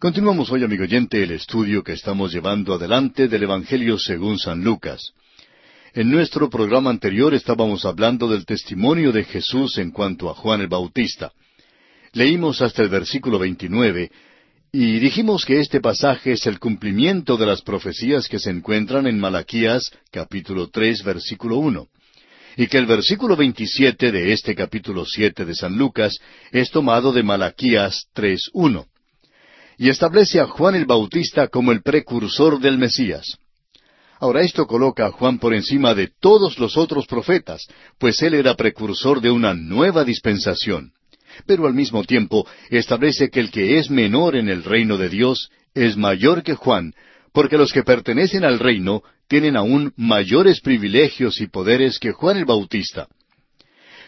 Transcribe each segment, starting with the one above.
Continuamos hoy, amigo oyente, el estudio que estamos llevando adelante del Evangelio según San Lucas. En nuestro programa anterior estábamos hablando del testimonio de Jesús en cuanto a Juan el Bautista. Leímos hasta el versículo 29 y dijimos que este pasaje es el cumplimiento de las profecías que se encuentran en Malaquías capítulo 3 versículo 1 y que el versículo 27 de este capítulo 7 de San Lucas es tomado de Malaquías 3.1 y establece a Juan el Bautista como el precursor del Mesías. Ahora esto coloca a Juan por encima de todos los otros profetas, pues él era precursor de una nueva dispensación. Pero al mismo tiempo establece que el que es menor en el reino de Dios es mayor que Juan, porque los que pertenecen al reino tienen aún mayores privilegios y poderes que Juan el Bautista.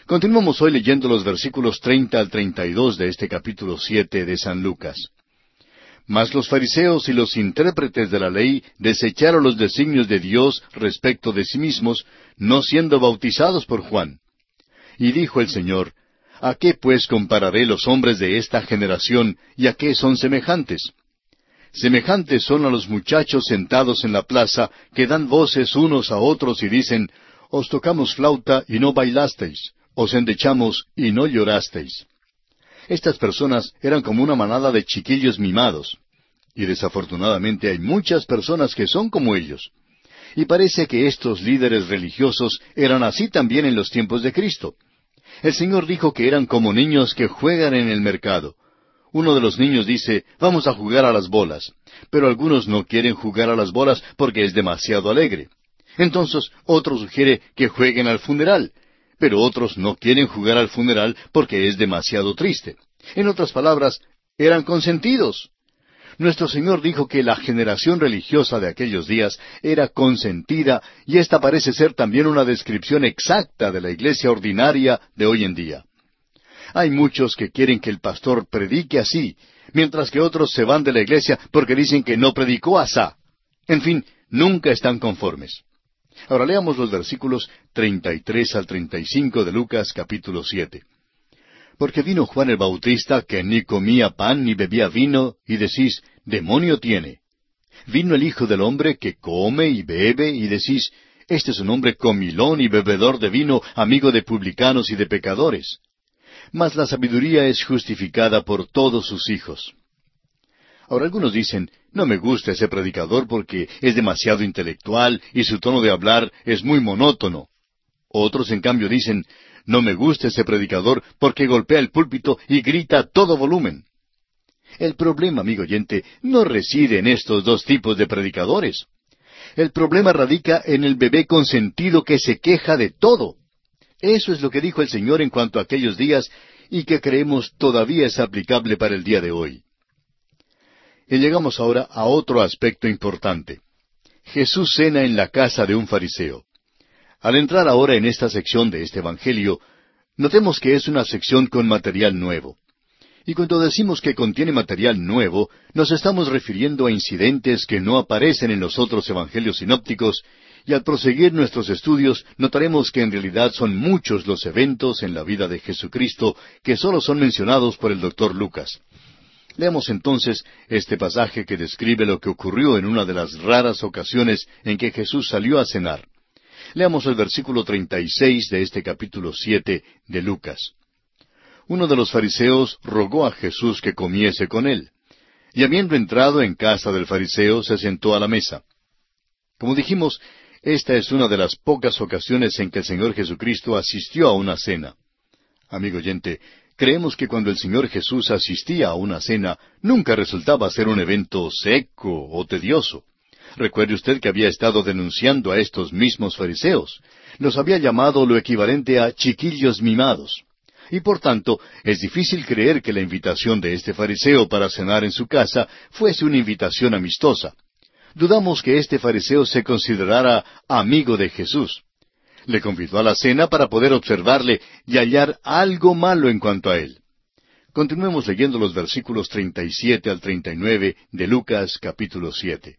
Continuamos hoy leyendo los versículos treinta al treinta y dos de este capítulo siete de San Lucas. Mas los fariseos y los intérpretes de la ley desecharon los designios de Dios respecto de sí mismos, no siendo bautizados por Juan. Y dijo el Señor, ¿A qué pues compararé los hombres de esta generación y a qué son semejantes? Semejantes son a los muchachos sentados en la plaza que dan voces unos a otros y dicen, Os tocamos flauta y no bailasteis, os endechamos y no llorasteis. Estas personas eran como una manada de chiquillos mimados. Y desafortunadamente hay muchas personas que son como ellos. Y parece que estos líderes religiosos eran así también en los tiempos de Cristo. El Señor dijo que eran como niños que juegan en el mercado. Uno de los niños dice, vamos a jugar a las bolas, pero algunos no quieren jugar a las bolas porque es demasiado alegre. Entonces otro sugiere que jueguen al funeral, pero otros no quieren jugar al funeral porque es demasiado triste. En otras palabras, eran consentidos. Nuestro Señor dijo que la generación religiosa de aquellos días era consentida y esta parece ser también una descripción exacta de la iglesia ordinaria de hoy en día. Hay muchos que quieren que el pastor predique así, mientras que otros se van de la iglesia porque dicen que no predicó asá. En fin, nunca están conformes. Ahora leamos los versículos 33 al 35 de Lucas capítulo 7. Porque vino Juan el Bautista que ni comía pan ni bebía vino, y decís, demonio tiene. Vino el Hijo del Hombre que come y bebe, y decís, este es un hombre comilón y bebedor de vino, amigo de publicanos y de pecadores. Mas la sabiduría es justificada por todos sus hijos. Ahora algunos dicen, no me gusta ese predicador porque es demasiado intelectual y su tono de hablar es muy monótono. Otros, en cambio, dicen, no me gusta ese predicador porque golpea el púlpito y grita a todo volumen. El problema, amigo oyente, no reside en estos dos tipos de predicadores. El problema radica en el bebé consentido que se queja de todo. Eso es lo que dijo el Señor en cuanto a aquellos días y que creemos todavía es aplicable para el día de hoy. Y llegamos ahora a otro aspecto importante. Jesús cena en la casa de un fariseo. Al entrar ahora en esta sección de este Evangelio, notemos que es una sección con material nuevo. Y cuando decimos que contiene material nuevo, nos estamos refiriendo a incidentes que no aparecen en los otros Evangelios sinópticos, y al proseguir nuestros estudios notaremos que en realidad son muchos los eventos en la vida de Jesucristo que solo son mencionados por el doctor Lucas. Leamos entonces este pasaje que describe lo que ocurrió en una de las raras ocasiones en que Jesús salió a cenar. Leamos el versículo 36 de este capítulo 7 de Lucas. Uno de los fariseos rogó a Jesús que comiese con él. Y habiendo entrado en casa del fariseo, se sentó a la mesa. Como dijimos, esta es una de las pocas ocasiones en que el Señor Jesucristo asistió a una cena. Amigo oyente, Creemos que cuando el Señor Jesús asistía a una cena, nunca resultaba ser un evento seco o tedioso. Recuerde usted que había estado denunciando a estos mismos fariseos. Los había llamado lo equivalente a chiquillos mimados. Y por tanto, es difícil creer que la invitación de este fariseo para cenar en su casa fuese una invitación amistosa. Dudamos que este fariseo se considerara amigo de Jesús. Le convidó a la cena para poder observarle y hallar algo malo en cuanto a él. Continuemos leyendo los versículos 37 al 39 de Lucas capítulo 7.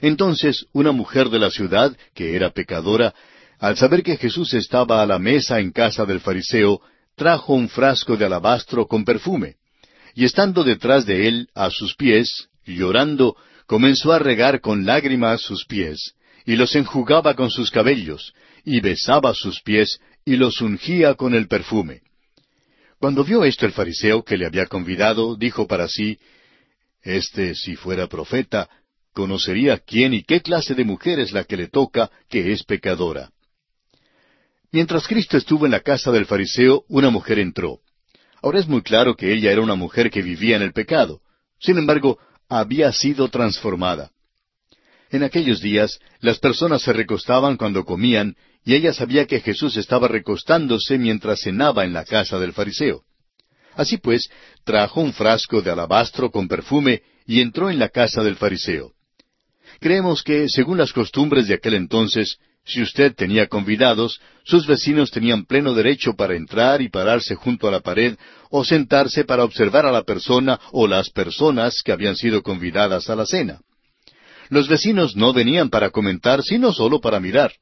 Entonces una mujer de la ciudad, que era pecadora, al saber que Jesús estaba a la mesa en casa del fariseo, trajo un frasco de alabastro con perfume. y estando detrás de él, a sus pies, llorando, comenzó a regar con lágrimas sus pies, y los enjugaba con sus cabellos, y besaba sus pies, y los ungía con el perfume. Cuando vio esto el fariseo que le había convidado, dijo para sí, Este, si fuera profeta, conocería quién y qué clase de mujer es la que le toca, que es pecadora. Mientras Cristo estuvo en la casa del fariseo, una mujer entró. Ahora es muy claro que ella era una mujer que vivía en el pecado. Sin embargo, había sido transformada. En aquellos días, las personas se recostaban cuando comían, y ella sabía que Jesús estaba recostándose mientras cenaba en la casa del fariseo. Así pues, trajo un frasco de alabastro con perfume y entró en la casa del fariseo. Creemos que, según las costumbres de aquel entonces, si usted tenía convidados, sus vecinos tenían pleno derecho para entrar y pararse junto a la pared o sentarse para observar a la persona o las personas que habían sido convidadas a la cena. Los vecinos no venían para comentar, sino solo para mirar.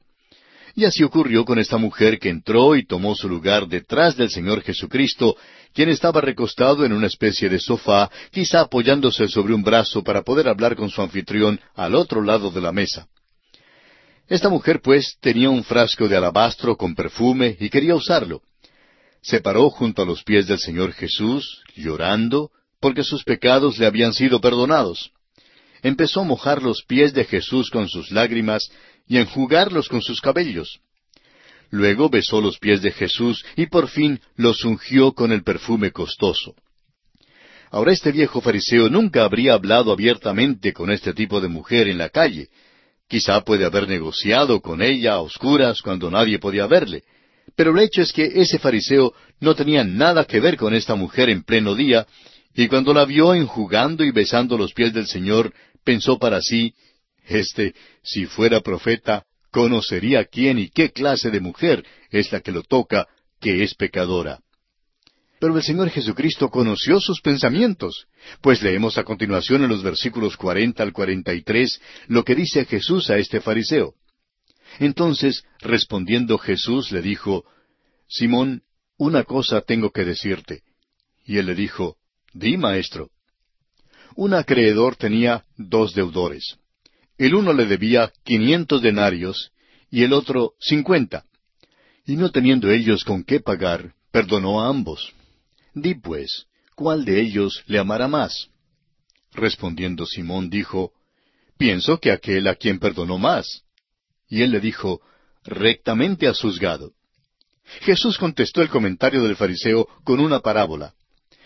Y así ocurrió con esta mujer que entró y tomó su lugar detrás del Señor Jesucristo, quien estaba recostado en una especie de sofá, quizá apoyándose sobre un brazo para poder hablar con su anfitrión al otro lado de la mesa. Esta mujer, pues, tenía un frasco de alabastro con perfume y quería usarlo. Se paró junto a los pies del Señor Jesús, llorando, porque sus pecados le habían sido perdonados. Empezó a mojar los pies de Jesús con sus lágrimas y a enjugarlos con sus cabellos. Luego besó los pies de Jesús y por fin los ungió con el perfume costoso. Ahora este viejo fariseo nunca habría hablado abiertamente con este tipo de mujer en la calle, Quizá puede haber negociado con ella a oscuras cuando nadie podía verle. Pero el hecho es que ese fariseo no tenía nada que ver con esta mujer en pleno día, y cuando la vio enjugando y besando los pies del Señor, pensó para sí, Este, si fuera profeta, conocería quién y qué clase de mujer es la que lo toca, que es pecadora. Pero el Señor Jesucristo conoció sus pensamientos, pues leemos a continuación en los versículos cuarenta al cuarenta y tres lo que dice Jesús a este fariseo. Entonces, respondiendo Jesús, le dijo, Simón, una cosa tengo que decirte. Y él le dijo, Di, maestro. Un acreedor tenía dos deudores. El uno le debía quinientos denarios y el otro cincuenta. Y no teniendo ellos con qué pagar, perdonó a ambos. Di pues, ¿cuál de ellos le amará más? Respondiendo Simón dijo, Pienso que aquel a quien perdonó más. Y él le dijo, Rectamente has juzgado. Jesús contestó el comentario del fariseo con una parábola.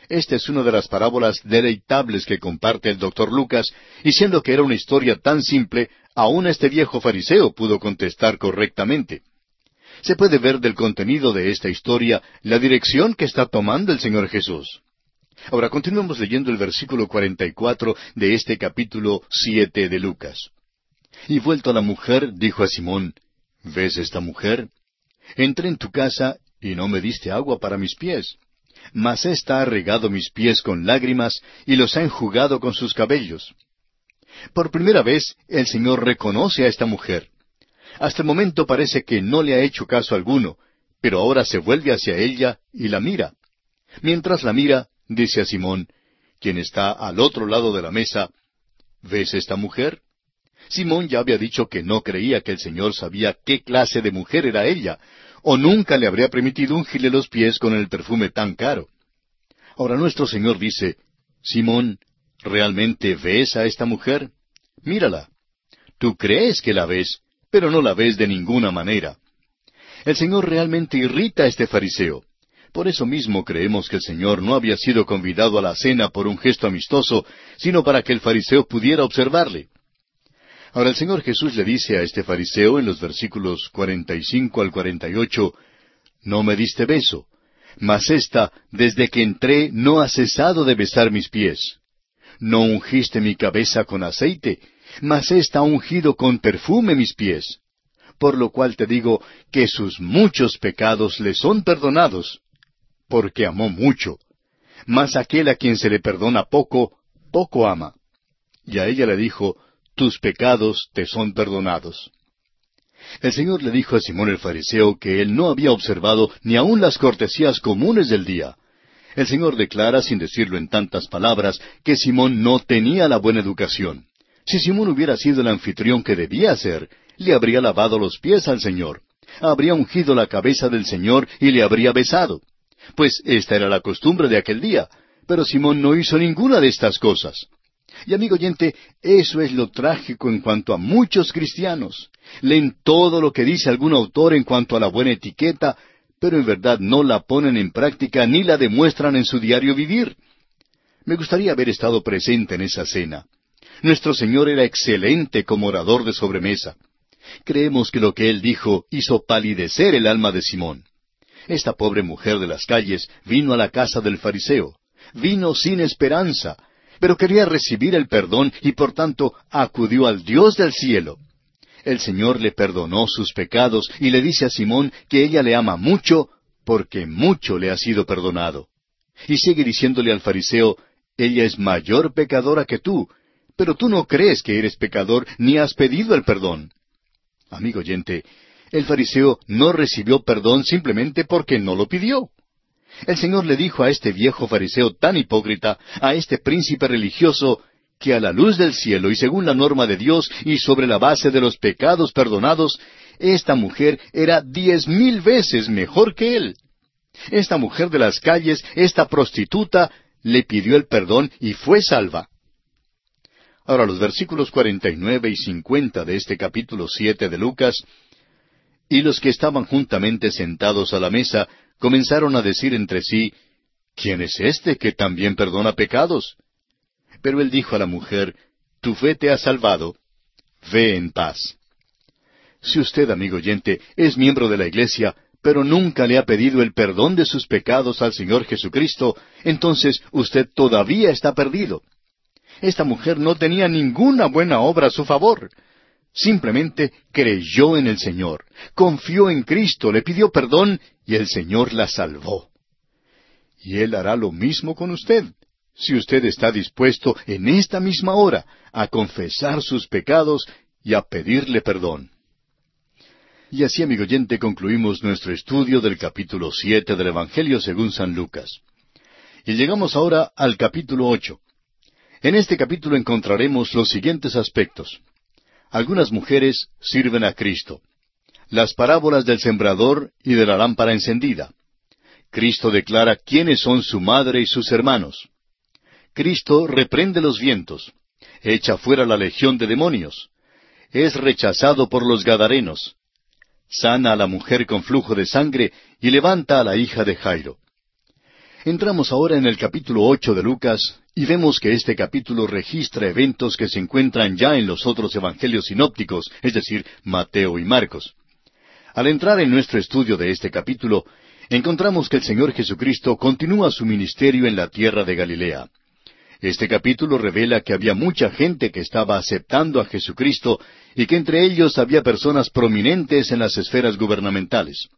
Esta es una de las parábolas deleitables que comparte el doctor Lucas, y siendo que era una historia tan simple, aún este viejo fariseo pudo contestar correctamente se puede ver del contenido de esta historia la dirección que está tomando el Señor Jesús. Ahora continuemos leyendo el versículo 44 de este capítulo siete de Lucas. Y vuelto a la mujer, dijo a Simón, ¿Ves esta mujer? Entré en tu casa y no me diste agua para mis pies. Mas ésta ha regado mis pies con lágrimas y los ha enjugado con sus cabellos. Por primera vez el Señor reconoce a esta mujer. Hasta el momento parece que no le ha hecho caso alguno, pero ahora se vuelve hacia ella y la mira. Mientras la mira, dice a Simón, quien está al otro lado de la mesa, ¿ves esta mujer? Simón ya había dicho que no creía que el Señor sabía qué clase de mujer era ella, o nunca le habría permitido ungirle los pies con el perfume tan caro. Ahora nuestro Señor dice, Simón, ¿realmente ves a esta mujer? Mírala. Tú crees que la ves, pero no la ves de ninguna manera. El Señor realmente irrita a este fariseo. Por eso mismo creemos que el Señor no había sido convidado a la cena por un gesto amistoso, sino para que el fariseo pudiera observarle. Ahora el Señor Jesús le dice a este fariseo en los versículos 45 al 48, No me diste beso, mas ésta, desde que entré, no ha cesado de besar mis pies. No ungiste mi cabeza con aceite, mas ésta ha ungido con perfume mis pies. Por lo cual te digo que sus muchos pecados le son perdonados, porque amó mucho. Mas aquel a quien se le perdona poco, poco ama. Y a ella le dijo, tus pecados te son perdonados. El Señor le dijo a Simón el Fariseo que él no había observado ni aun las cortesías comunes del día. El Señor declara, sin decirlo en tantas palabras, que Simón no tenía la buena educación. Si Simón hubiera sido el anfitrión que debía ser, le habría lavado los pies al Señor, habría ungido la cabeza del Señor y le habría besado. Pues esta era la costumbre de aquel día, pero Simón no hizo ninguna de estas cosas. Y amigo oyente, eso es lo trágico en cuanto a muchos cristianos. Leen todo lo que dice algún autor en cuanto a la buena etiqueta, pero en verdad no la ponen en práctica ni la demuestran en su diario vivir. Me gustaría haber estado presente en esa cena. Nuestro Señor era excelente como orador de sobremesa. Creemos que lo que él dijo hizo palidecer el alma de Simón. Esta pobre mujer de las calles vino a la casa del fariseo, vino sin esperanza, pero quería recibir el perdón y por tanto acudió al Dios del cielo. El Señor le perdonó sus pecados y le dice a Simón que ella le ama mucho porque mucho le ha sido perdonado. Y sigue diciéndole al fariseo, ella es mayor pecadora que tú, pero tú no crees que eres pecador ni has pedido el perdón. Amigo oyente, el fariseo no recibió perdón simplemente porque no lo pidió. El Señor le dijo a este viejo fariseo tan hipócrita, a este príncipe religioso, que a la luz del cielo y según la norma de Dios y sobre la base de los pecados perdonados, esta mujer era diez mil veces mejor que él. Esta mujer de las calles, esta prostituta, le pidió el perdón y fue salva. Ahora los versículos cuarenta y nueve y cincuenta de este capítulo siete de Lucas, y los que estaban juntamente sentados a la mesa comenzaron a decir entre sí, ¿quién es este que también perdona pecados? Pero él dijo a la mujer, Tu fe te ha salvado, ve en paz. Si usted, amigo oyente, es miembro de la Iglesia, pero nunca le ha pedido el perdón de sus pecados al Señor Jesucristo, entonces usted todavía está perdido. Esta mujer no tenía ninguna buena obra a su favor. Simplemente creyó en el Señor, confió en Cristo, le pidió perdón y el Señor la salvó. Y Él hará lo mismo con usted si usted está dispuesto en esta misma hora a confesar sus pecados y a pedirle perdón. Y así, amigo oyente, concluimos nuestro estudio del capítulo siete del Evangelio según San Lucas. Y llegamos ahora al capítulo ocho. En este capítulo encontraremos los siguientes aspectos. Algunas mujeres sirven a Cristo. Las parábolas del sembrador y de la lámpara encendida. Cristo declara quiénes son su madre y sus hermanos. Cristo reprende los vientos, echa fuera la legión de demonios, es rechazado por los Gadarenos, sana a la mujer con flujo de sangre y levanta a la hija de Jairo. Entramos ahora en el capítulo ocho de Lucas y vemos que este capítulo registra eventos que se encuentran ya en los otros evangelios sinópticos, es decir, Mateo y Marcos. Al entrar en nuestro estudio de este capítulo, encontramos que el Señor Jesucristo continúa su ministerio en la tierra de Galilea. Este capítulo revela que había mucha gente que estaba aceptando a Jesucristo y que entre ellos había personas prominentes en las esferas gubernamentales.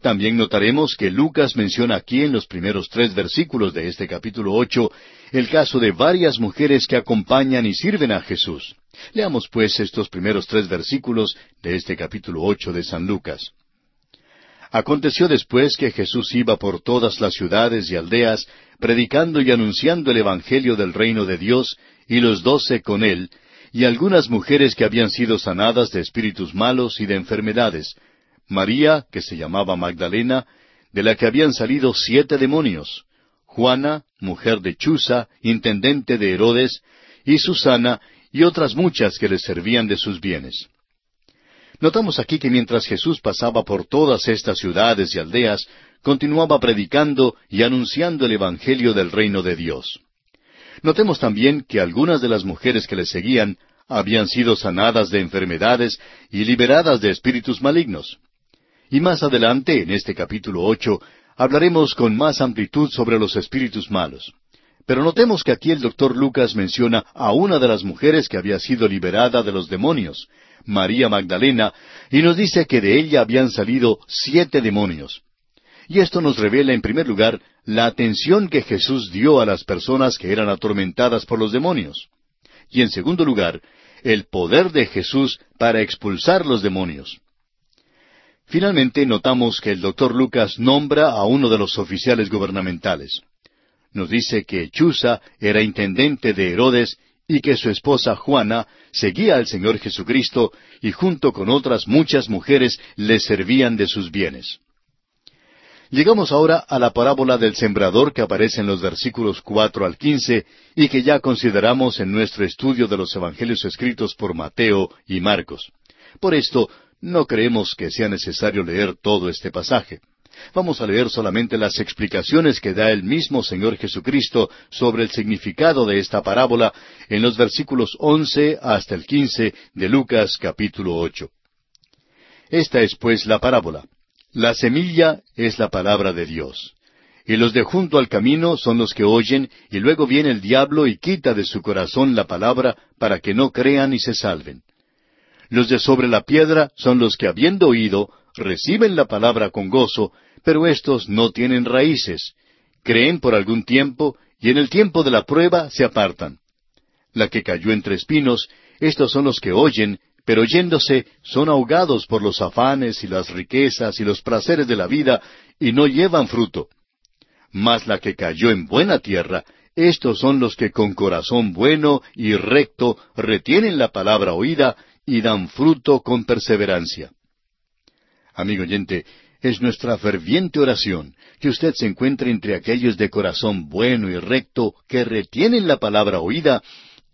También notaremos que Lucas menciona aquí en los primeros tres versículos de este capítulo ocho el caso de varias mujeres que acompañan y sirven a Jesús. Leamos pues estos primeros tres versículos de este capítulo ocho de San Lucas. Aconteció después que Jesús iba por todas las ciudades y aldeas, predicando y anunciando el Evangelio del reino de Dios, y los doce con él, y algunas mujeres que habían sido sanadas de espíritus malos y de enfermedades, María, que se llamaba Magdalena, de la que habían salido siete demonios, Juana, mujer de Chuza, intendente de Herodes, y Susana, y otras muchas que les servían de sus bienes. Notamos aquí que mientras Jesús pasaba por todas estas ciudades y aldeas, continuaba predicando y anunciando el Evangelio del reino de Dios. Notemos también que algunas de las mujeres que le seguían habían sido sanadas de enfermedades y liberadas de espíritus malignos. Y más adelante, en este capítulo ocho, hablaremos con más amplitud sobre los espíritus malos. Pero notemos que aquí el doctor Lucas menciona a una de las mujeres que había sido liberada de los demonios, María Magdalena, y nos dice que de ella habían salido siete demonios. Y esto nos revela, en primer lugar, la atención que Jesús dio a las personas que eran atormentadas por los demonios. Y en segundo lugar, el poder de Jesús para expulsar los demonios. Finalmente notamos que el doctor Lucas nombra a uno de los oficiales gubernamentales. nos dice que Chuza era intendente de Herodes y que su esposa Juana seguía al Señor Jesucristo y junto con otras muchas mujeres le servían de sus bienes. Llegamos ahora a la parábola del sembrador que aparece en los versículos cuatro al quince y que ya consideramos en nuestro estudio de los evangelios escritos por Mateo y Marcos. Por esto, no creemos que sea necesario leer todo este pasaje. Vamos a leer solamente las explicaciones que da el mismo Señor Jesucristo sobre el significado de esta parábola en los versículos once hasta el quince de Lucas capítulo ocho. Esta es pues la parábola. La semilla es la palabra de Dios. Y los de junto al camino son los que oyen, y luego viene el diablo y quita de su corazón la palabra para que no crean y se salven. Los de sobre la piedra son los que habiendo oído, reciben la palabra con gozo, pero éstos no tienen raíces. Creen por algún tiempo y en el tiempo de la prueba se apartan. La que cayó entre espinos, estos son los que oyen, pero oyéndose son ahogados por los afanes y las riquezas y los placeres de la vida y no llevan fruto. Mas la que cayó en buena tierra, estos son los que con corazón bueno y recto retienen la palabra oída y dan fruto con perseverancia. Amigo oyente, es nuestra ferviente oración que usted se encuentre entre aquellos de corazón bueno y recto que retienen la palabra oída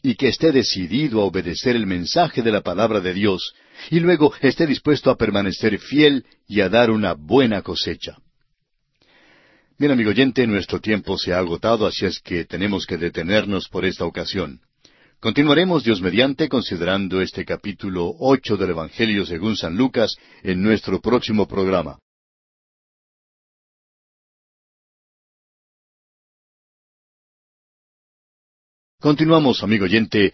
y que esté decidido a obedecer el mensaje de la palabra de Dios y luego esté dispuesto a permanecer fiel y a dar una buena cosecha. Bien, amigo oyente, nuestro tiempo se ha agotado, así es que tenemos que detenernos por esta ocasión. Continuaremos Dios mediante considerando este capítulo ocho del Evangelio según San Lucas en nuestro próximo programa. Continuamos, amigo oyente,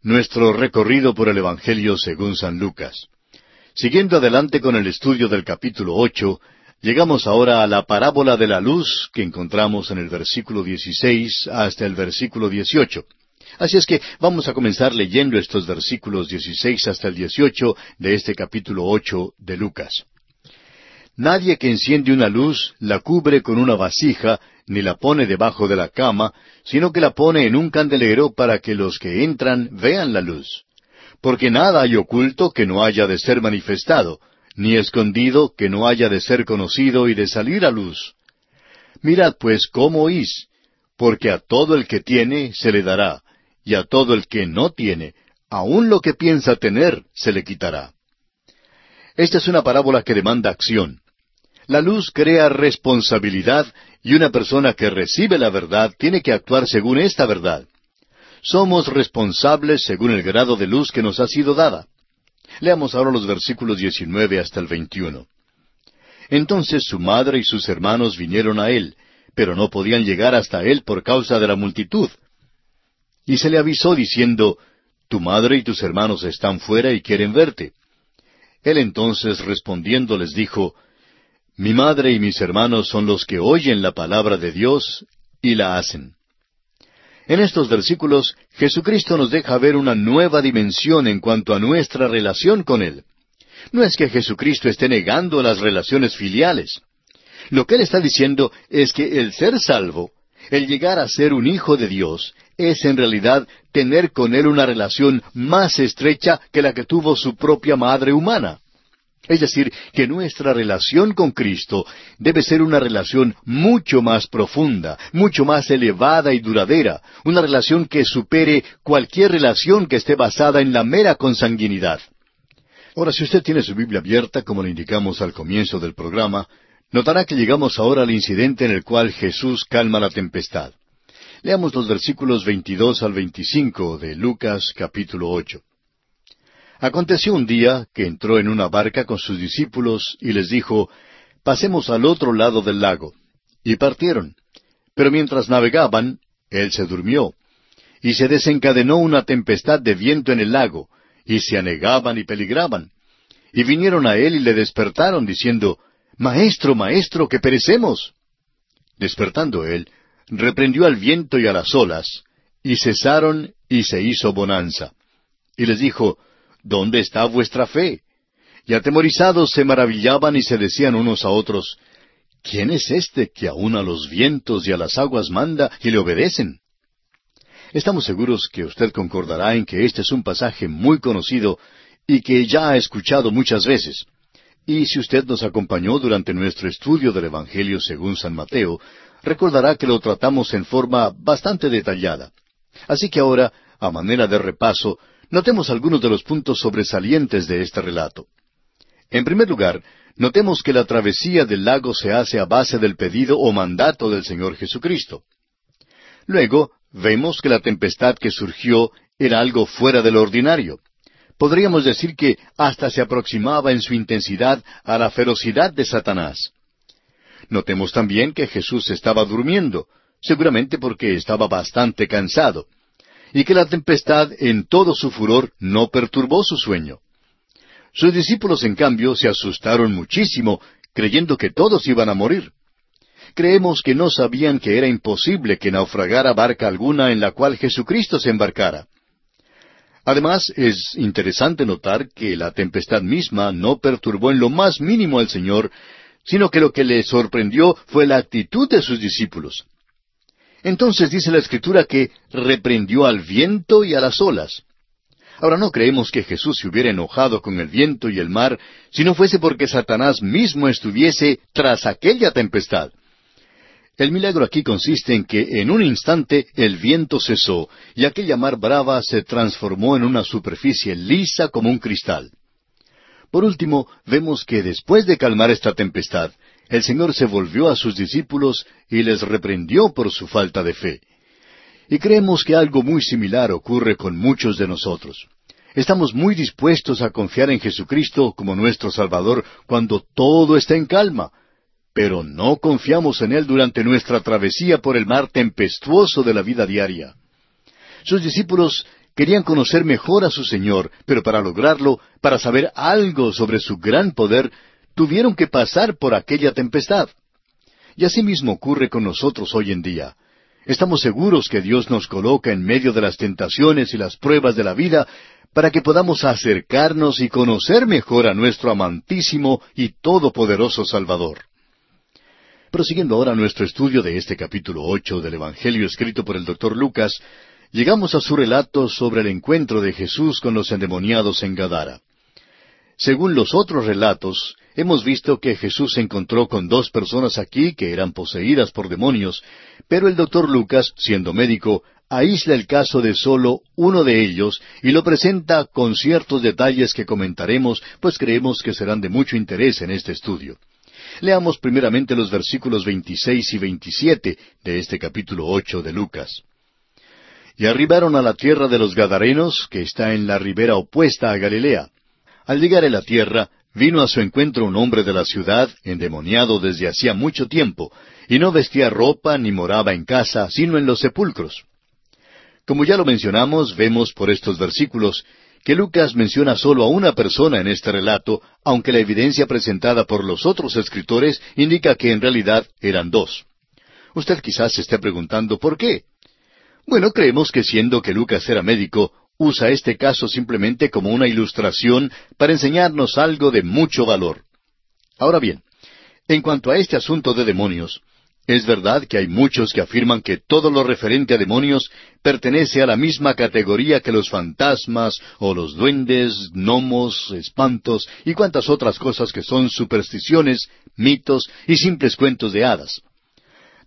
nuestro recorrido por el Evangelio según San Lucas. Siguiendo adelante con el estudio del capítulo ocho, llegamos ahora a la parábola de la luz que encontramos en el versículo dieciséis hasta el versículo dieciocho. Así es que vamos a comenzar leyendo estos versículos dieciséis hasta el dieciocho de este capítulo ocho de Lucas. Nadie que enciende una luz la cubre con una vasija ni la pone debajo de la cama, sino que la pone en un candelero para que los que entran vean la luz. Porque nada hay oculto que no haya de ser manifestado, ni escondido que no haya de ser conocido y de salir a luz. Mirad pues cómo oís, porque a todo el que tiene se le dará, y a todo el que no tiene, aun lo que piensa tener, se le quitará. Esta es una parábola que demanda acción. La luz crea responsabilidad y una persona que recibe la verdad tiene que actuar según esta verdad. Somos responsables según el grado de luz que nos ha sido dada. Leamos ahora los versículos 19 hasta el 21. Entonces su madre y sus hermanos vinieron a él, pero no podían llegar hasta él por causa de la multitud. Y se le avisó diciendo, Tu madre y tus hermanos están fuera y quieren verte. Él entonces respondiendo les dijo, mi madre y mis hermanos son los que oyen la palabra de Dios y la hacen. En estos versículos, Jesucristo nos deja ver una nueva dimensión en cuanto a nuestra relación con Él. No es que Jesucristo esté negando las relaciones filiales. Lo que Él está diciendo es que el ser salvo, el llegar a ser un hijo de Dios, es en realidad tener con Él una relación más estrecha que la que tuvo su propia madre humana. Es decir, que nuestra relación con Cristo debe ser una relación mucho más profunda, mucho más elevada y duradera, una relación que supere cualquier relación que esté basada en la mera consanguinidad. Ahora, si usted tiene su Biblia abierta, como le indicamos al comienzo del programa, notará que llegamos ahora al incidente en el cual Jesús calma la tempestad. Leamos los versículos 22 al 25 de Lucas capítulo 8. Aconteció un día que entró en una barca con sus discípulos y les dijo, Pasemos al otro lado del lago. Y partieron. Pero mientras navegaban, él se durmió. Y se desencadenó una tempestad de viento en el lago, y se anegaban y peligraban. Y vinieron a él y le despertaron, diciendo, Maestro, maestro, que perecemos. Despertando él, reprendió al viento y a las olas, y cesaron y se hizo bonanza. Y les dijo, ¿Dónde está vuestra fe? Y atemorizados se maravillaban y se decían unos a otros, ¿quién es este que aun a los vientos y a las aguas manda y le obedecen? Estamos seguros que usted concordará en que este es un pasaje muy conocido y que ya ha escuchado muchas veces. Y si usted nos acompañó durante nuestro estudio del Evangelio según San Mateo, recordará que lo tratamos en forma bastante detallada. Así que ahora, a manera de repaso, notemos algunos de los puntos sobresalientes de este relato. En primer lugar, notemos que la travesía del lago se hace a base del pedido o mandato del Señor Jesucristo. Luego, vemos que la tempestad que surgió era algo fuera de lo ordinario. Podríamos decir que hasta se aproximaba en su intensidad a la ferocidad de Satanás. Notemos también que Jesús estaba durmiendo, seguramente porque estaba bastante cansado, y que la tempestad en todo su furor no perturbó su sueño. Sus discípulos, en cambio, se asustaron muchísimo, creyendo que todos iban a morir. Creemos que no sabían que era imposible que naufragara barca alguna en la cual Jesucristo se embarcara. Además, es interesante notar que la tempestad misma no perturbó en lo más mínimo al Señor, sino que lo que le sorprendió fue la actitud de sus discípulos. Entonces dice la Escritura que reprendió al viento y a las olas. Ahora no creemos que Jesús se hubiera enojado con el viento y el mar si no fuese porque Satanás mismo estuviese tras aquella tempestad. El milagro aquí consiste en que en un instante el viento cesó y aquella mar brava se transformó en una superficie lisa como un cristal. Por último, vemos que después de calmar esta tempestad, el Señor se volvió a sus discípulos y les reprendió por su falta de fe. Y creemos que algo muy similar ocurre con muchos de nosotros. Estamos muy dispuestos a confiar en Jesucristo como nuestro Salvador cuando todo está en calma, pero no confiamos en Él durante nuestra travesía por el mar tempestuoso de la vida diaria. Sus discípulos querían conocer mejor a su Señor, pero para lograrlo, para saber algo sobre su gran poder, tuvieron que pasar por aquella tempestad. Y así mismo ocurre con nosotros hoy en día. Estamos seguros que Dios nos coloca en medio de las tentaciones y las pruebas de la vida para que podamos acercarnos y conocer mejor a nuestro amantísimo y todopoderoso Salvador. Prosiguiendo ahora nuestro estudio de este capítulo ocho del Evangelio escrito por el doctor Lucas, llegamos a su relato sobre el encuentro de Jesús con los endemoniados en Gadara. Según los otros relatos, hemos visto que Jesús se encontró con dos personas aquí que eran poseídas por demonios, pero el doctor Lucas, siendo médico, aísla el caso de solo uno de ellos y lo presenta con ciertos detalles que comentaremos, pues creemos que serán de mucho interés en este estudio. Leamos primeramente los versículos 26 y 27 de este capítulo 8 de Lucas. Y arribaron a la tierra de los Gadarenos, que está en la ribera opuesta a Galilea. Al llegar a la tierra, vino a su encuentro un hombre de la ciudad, endemoniado desde hacía mucho tiempo, y no vestía ropa ni moraba en casa, sino en los sepulcros. Como ya lo mencionamos, vemos por estos versículos que Lucas menciona solo a una persona en este relato, aunque la evidencia presentada por los otros escritores indica que en realidad eran dos. Usted quizás se esté preguntando por qué. Bueno, creemos que siendo que Lucas era médico, usa este caso simplemente como una ilustración para enseñarnos algo de mucho valor. Ahora bien, en cuanto a este asunto de demonios, es verdad que hay muchos que afirman que todo lo referente a demonios pertenece a la misma categoría que los fantasmas o los duendes, gnomos, espantos y cuantas otras cosas que son supersticiones, mitos y simples cuentos de hadas.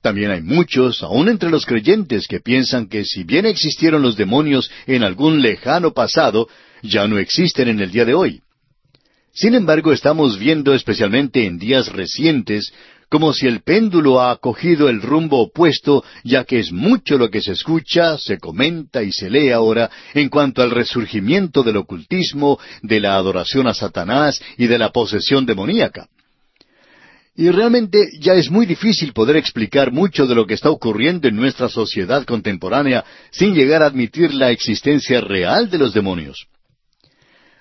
También hay muchos, aun entre los creyentes, que piensan que si bien existieron los demonios en algún lejano pasado, ya no existen en el día de hoy. Sin embargo, estamos viendo especialmente en días recientes como si el péndulo ha cogido el rumbo opuesto, ya que es mucho lo que se escucha, se comenta y se lee ahora en cuanto al resurgimiento del ocultismo, de la adoración a Satanás y de la posesión demoníaca. Y realmente ya es muy difícil poder explicar mucho de lo que está ocurriendo en nuestra sociedad contemporánea sin llegar a admitir la existencia real de los demonios.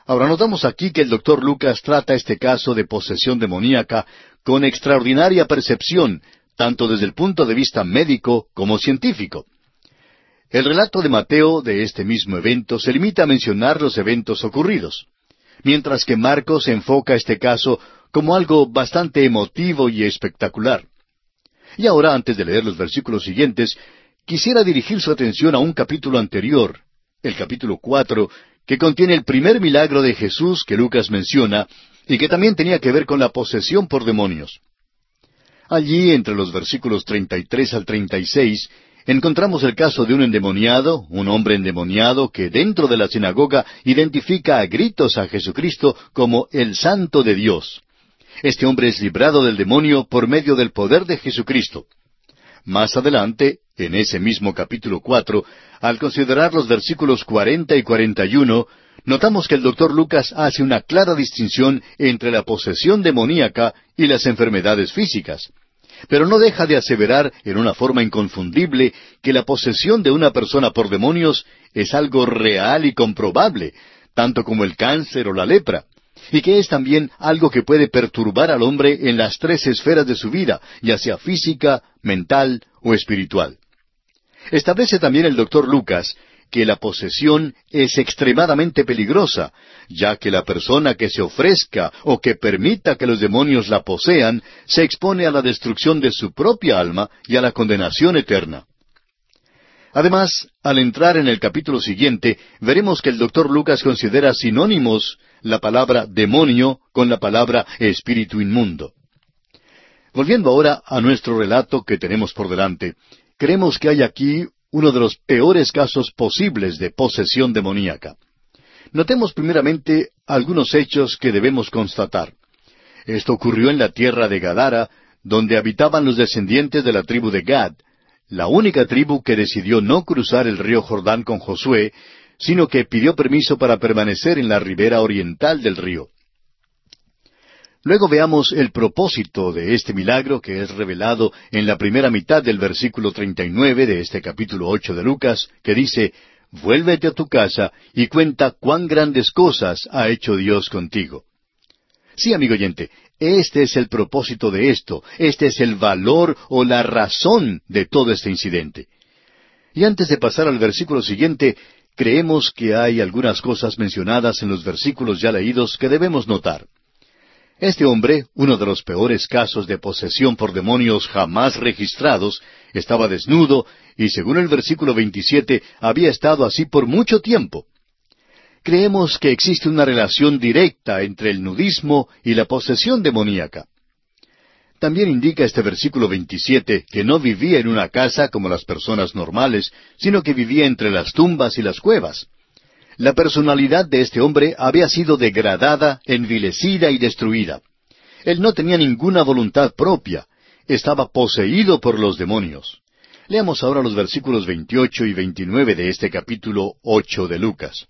Ahora notamos aquí que el doctor Lucas trata este caso de posesión demoníaca con extraordinaria percepción, tanto desde el punto de vista médico como científico. El relato de Mateo de este mismo evento se limita a mencionar los eventos ocurridos, mientras que Marcos enfoca este caso como algo bastante emotivo y espectacular. Y ahora, antes de leer los versículos siguientes, quisiera dirigir su atención a un capítulo anterior, el capítulo cuatro, que contiene el primer milagro de Jesús que Lucas menciona y que también tenía que ver con la posesión por demonios. Allí, entre los versículos 33 al 36, encontramos el caso de un endemoniado, un hombre endemoniado que dentro de la sinagoga identifica a gritos a Jesucristo como el Santo de Dios. Este hombre es librado del demonio por medio del poder de Jesucristo. Más adelante, en ese mismo capítulo cuatro, al considerar los versículos cuarenta y cuarenta y uno, notamos que el doctor Lucas hace una clara distinción entre la posesión demoníaca y las enfermedades físicas. Pero no deja de aseverar en una forma inconfundible que la posesión de una persona por demonios es algo real y comprobable, tanto como el cáncer o la lepra, y que es también algo que puede perturbar al hombre en las tres esferas de su vida, ya sea física, mental o espiritual. Establece también el doctor Lucas que la posesión es extremadamente peligrosa, ya que la persona que se ofrezca o que permita que los demonios la posean se expone a la destrucción de su propia alma y a la condenación eterna. Además, al entrar en el capítulo siguiente, veremos que el doctor Lucas considera sinónimos la palabra demonio con la palabra espíritu inmundo. Volviendo ahora a nuestro relato que tenemos por delante, creemos que hay aquí uno de los peores casos posibles de posesión demoníaca. Notemos primeramente algunos hechos que debemos constatar. Esto ocurrió en la tierra de Gadara, donde habitaban los descendientes de la tribu de Gad, la única tribu que decidió no cruzar el río Jordán con Josué, sino que pidió permiso para permanecer en la ribera oriental del río. Luego veamos el propósito de este milagro que es revelado en la primera mitad del versículo 39 de este capítulo 8 de Lucas, que dice, Vuélvete a tu casa y cuenta cuán grandes cosas ha hecho Dios contigo. Sí, amigo oyente, este es el propósito de esto, este es el valor o la razón de todo este incidente. Y antes de pasar al versículo siguiente, creemos que hay algunas cosas mencionadas en los versículos ya leídos que debemos notar. Este hombre, uno de los peores casos de posesión por demonios jamás registrados, estaba desnudo y según el versículo 27 había estado así por mucho tiempo. Creemos que existe una relación directa entre el nudismo y la posesión demoníaca. También indica este versículo 27 que no vivía en una casa como las personas normales, sino que vivía entre las tumbas y las cuevas. La personalidad de este hombre había sido degradada, envilecida y destruida. Él no tenía ninguna voluntad propia, estaba poseído por los demonios. Leamos ahora los versículos 28 y 29 de este capítulo 8 de Lucas.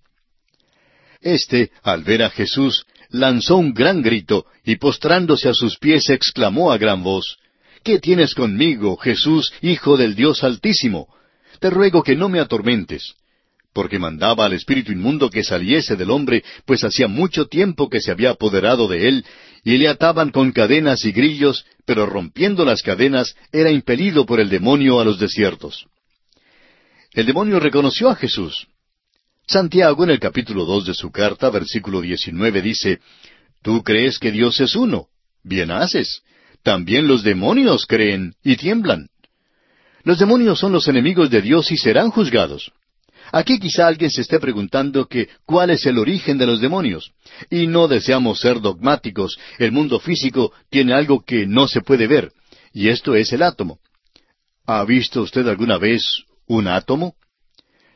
Este, al ver a Jesús, lanzó un gran grito y postrándose a sus pies exclamó a gran voz, ¿Qué tienes conmigo, Jesús, Hijo del Dios Altísimo? Te ruego que no me atormentes porque mandaba al espíritu inmundo que saliese del hombre, pues hacía mucho tiempo que se había apoderado de él, y le ataban con cadenas y grillos, pero rompiendo las cadenas era impelido por el demonio a los desiertos. El demonio reconoció a Jesús. Santiago en el capítulo dos de su carta, versículo diecinueve, dice, Tú crees que Dios es uno. Bien haces. También los demonios creen y tiemblan. Los demonios son los enemigos de Dios y serán juzgados. Aquí quizá alguien se esté preguntando que cuál es el origen de los demonios. Y no deseamos ser dogmáticos. El mundo físico tiene algo que no se puede ver, y esto es el átomo. ¿Ha visto usted alguna vez un átomo?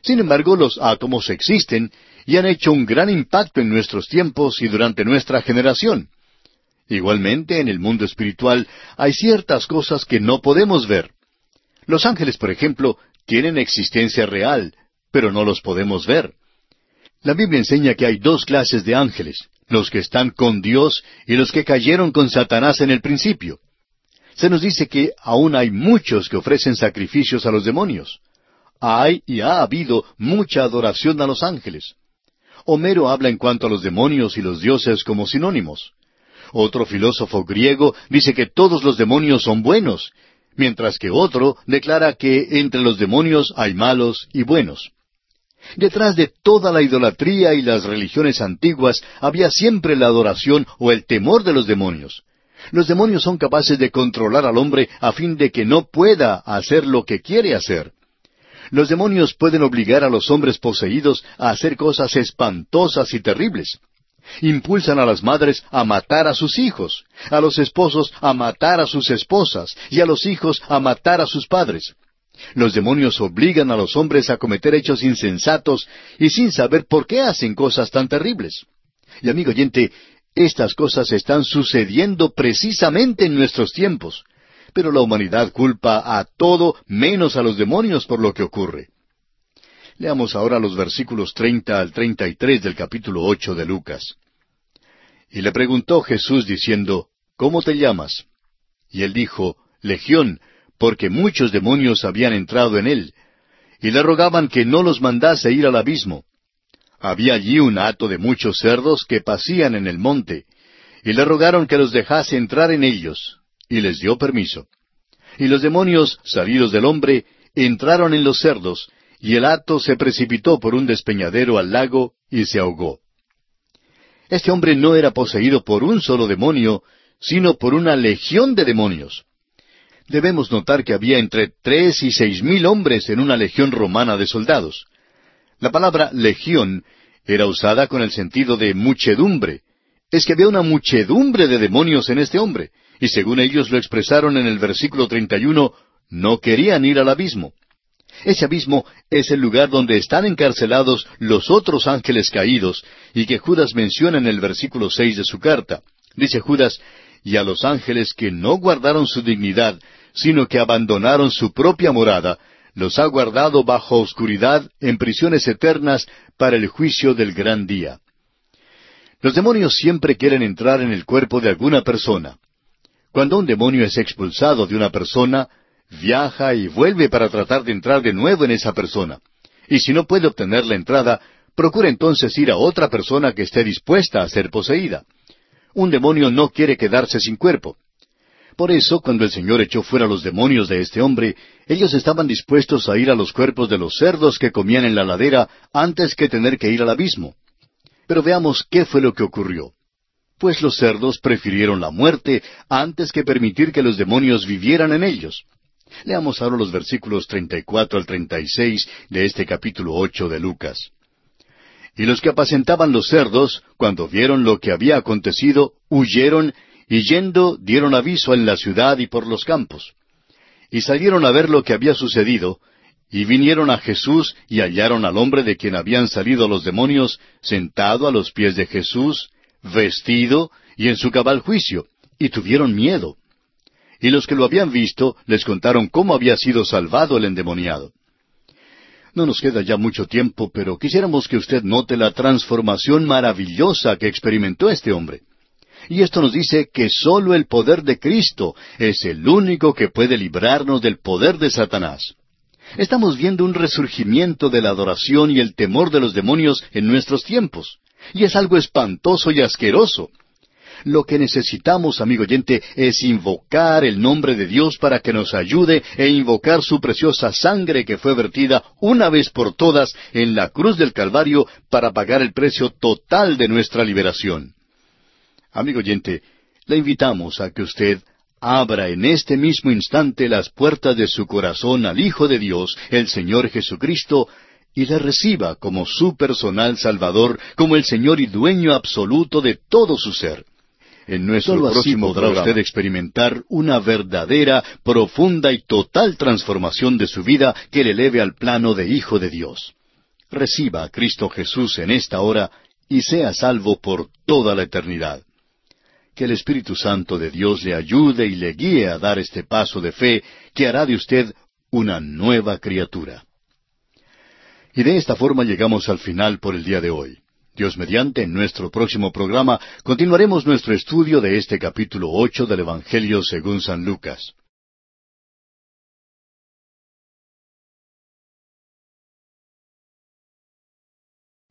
Sin embargo, los átomos existen y han hecho un gran impacto en nuestros tiempos y durante nuestra generación. Igualmente, en el mundo espiritual hay ciertas cosas que no podemos ver. Los ángeles, por ejemplo, tienen existencia real, pero no los podemos ver. La Biblia enseña que hay dos clases de ángeles, los que están con Dios y los que cayeron con Satanás en el principio. Se nos dice que aún hay muchos que ofrecen sacrificios a los demonios. Hay y ha habido mucha adoración a los ángeles. Homero habla en cuanto a los demonios y los dioses como sinónimos. Otro filósofo griego dice que todos los demonios son buenos, mientras que otro declara que entre los demonios hay malos y buenos. Detrás de toda la idolatría y las religiones antiguas había siempre la adoración o el temor de los demonios. Los demonios son capaces de controlar al hombre a fin de que no pueda hacer lo que quiere hacer. Los demonios pueden obligar a los hombres poseídos a hacer cosas espantosas y terribles. Impulsan a las madres a matar a sus hijos, a los esposos a matar a sus esposas y a los hijos a matar a sus padres. Los demonios obligan a los hombres a cometer hechos insensatos y sin saber por qué hacen cosas tan terribles. Y amigo oyente, estas cosas están sucediendo precisamente en nuestros tiempos pero la humanidad culpa a todo menos a los demonios por lo que ocurre. Leamos ahora los versículos treinta al treinta y tres del capítulo ocho de Lucas. Y le preguntó Jesús diciendo, ¿Cómo te llamas? Y él dijo, Legión, porque muchos demonios habían entrado en él, y le rogaban que no los mandase ir al abismo. Había allí un hato de muchos cerdos que pasían en el monte, y le rogaron que los dejase entrar en ellos y les dio permiso. Y los demonios, salidos del hombre, entraron en los cerdos, y el hato se precipitó por un despeñadero al lago y se ahogó. Este hombre no era poseído por un solo demonio, sino por una legión de demonios. Debemos notar que había entre tres y seis mil hombres en una legión romana de soldados. La palabra legión era usada con el sentido de muchedumbre. Es que había una muchedumbre de demonios en este hombre, y según ellos lo expresaron en el versículo 31, no querían ir al abismo. Ese abismo es el lugar donde están encarcelados los otros ángeles caídos y que Judas menciona en el versículo seis de su carta. Dice Judas, y a los ángeles que no guardaron su dignidad, sino que abandonaron su propia morada, los ha guardado bajo oscuridad en prisiones eternas para el juicio del gran día. Los demonios siempre quieren entrar en el cuerpo de alguna persona. Cuando un demonio es expulsado de una persona, viaja y vuelve para tratar de entrar de nuevo en esa persona. Y si no puede obtener la entrada, procura entonces ir a otra persona que esté dispuesta a ser poseída. Un demonio no quiere quedarse sin cuerpo. Por eso, cuando el Señor echó fuera los demonios de este hombre, ellos estaban dispuestos a ir a los cuerpos de los cerdos que comían en la ladera antes que tener que ir al abismo. Pero veamos qué fue lo que ocurrió pues los cerdos prefirieron la muerte antes que permitir que los demonios vivieran en ellos. Leamos ahora los versículos 34 al 36 de este capítulo 8 de Lucas. Y los que apacentaban los cerdos, cuando vieron lo que había acontecido, huyeron y yendo dieron aviso en la ciudad y por los campos. Y salieron a ver lo que había sucedido, y vinieron a Jesús y hallaron al hombre de quien habían salido los demonios, sentado a los pies de Jesús, vestido y en su cabal juicio, y tuvieron miedo. Y los que lo habían visto les contaron cómo había sido salvado el endemoniado. No nos queda ya mucho tiempo, pero quisiéramos que usted note la transformación maravillosa que experimentó este hombre. Y esto nos dice que sólo el poder de Cristo es el único que puede librarnos del poder de Satanás. Estamos viendo un resurgimiento de la adoración y el temor de los demonios en nuestros tiempos. Y es algo espantoso y asqueroso. Lo que necesitamos, amigo oyente, es invocar el nombre de Dios para que nos ayude e invocar su preciosa sangre que fue vertida una vez por todas en la cruz del Calvario para pagar el precio total de nuestra liberación. Amigo oyente, le invitamos a que usted abra en este mismo instante las puertas de su corazón al Hijo de Dios, el Señor Jesucristo, y le reciba como su personal Salvador, como el Señor y dueño absoluto de todo su ser. En nuestro próximo podrá usted experimentar una verdadera, profunda y total transformación de su vida que le eleve al plano de Hijo de Dios. Reciba a Cristo Jesús en esta hora y sea salvo por toda la eternidad. Que el Espíritu Santo de Dios le ayude y le guíe a dar este paso de fe que hará de usted una nueva criatura. Y de esta forma llegamos al final por el día de hoy. Dios mediante, en nuestro próximo programa continuaremos nuestro estudio de este capítulo ocho del Evangelio según San Lucas.